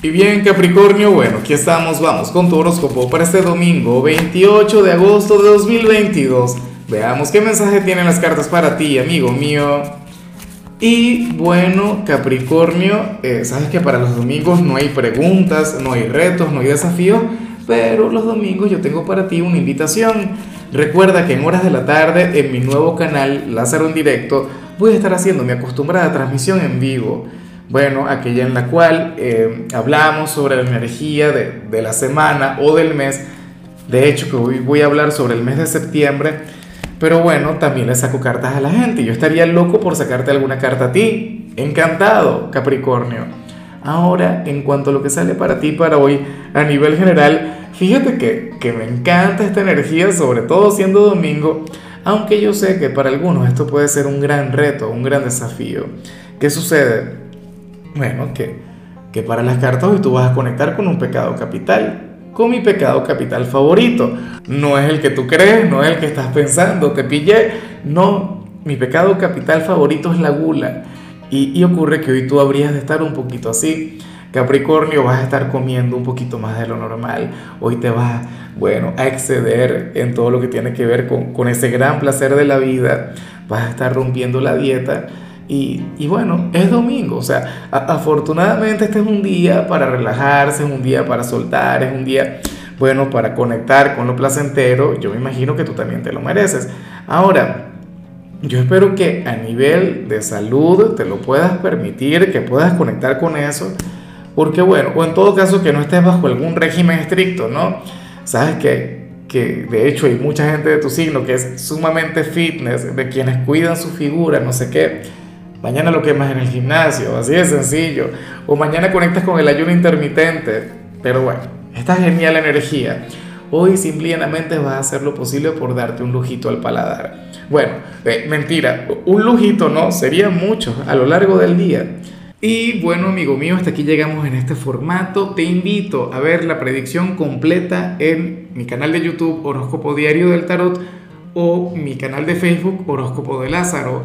Y bien Capricornio, bueno, aquí estamos, vamos con tu horóscopo para este domingo 28 de agosto de 2022. Veamos qué mensaje tienen las cartas para ti, amigo mío. Y bueno, Capricornio, eh, sabes que para los domingos no hay preguntas, no hay retos, no hay desafíos, pero los domingos yo tengo para ti una invitación. Recuerda que en horas de la tarde en mi nuevo canal Lázaro en directo voy a estar haciendo mi acostumbrada transmisión en vivo bueno, aquella en la cual eh, hablamos sobre la energía de, de, la semana o del mes. De hecho, que hoy voy a hablar sobre el mes de septiembre. Pero bueno, también le saco cartas a la gente. Yo estaría loco por sacarte alguna carta a ti. Encantado, Capricornio. Ahora, en cuanto a lo que sale para ti para hoy, a nivel general, fíjate que, que me encanta esta energía, sobre todo siendo domingo, aunque yo sé que para algunos esto puede ser un gran reto, un gran desafío. ¿Qué sucede? Bueno, que, que para las cartas hoy tú vas a conectar con un pecado capital, con mi pecado capital favorito. No es el que tú crees, no es el que estás pensando, te pillé. No, mi pecado capital favorito es la gula. Y, ocurre que hoy tú habrías de estar un poquito así. Capricornio, vas a estar comiendo un poquito más de lo normal. Hoy te vas, bueno, a exceder en todo lo que tiene que ver con, con ese gran placer de la vida. Vas a estar rompiendo la dieta y, bueno, es domingo, o sea, afortunadamente este es un día para relajarse, es un día para soltar, es un día, bueno, para conectar con lo placentero. Yo me imagino que tú también te lo mereces. Ahora, yo espero que a nivel de salud te lo puedas permitir, que puedas conectar con eso, porque bueno, o en todo caso que no estés bajo algún régimen estricto, ¿no? Sabes que, que de hecho hay mucha gente de tu signo que es sumamente fitness, de quienes cuidan su figura, no sé qué Mañana lo quemas en el gimnasio, así de sencillo. O mañana conectas con el ayuno intermitente. Pero bueno, esta genial energía. Hoy simplemente vas a hacer lo posible por darte un lujito al paladar. Bueno, mentira, un lujito no, sería mucho a lo largo del día. Y bueno, amigo mío, hasta aquí llegamos en este formato. Te invito a ver la predicción completa en mi canal de YouTube Horóscopo Diario del Tarot o mi canal de Facebook Horóscopo de Lázaro.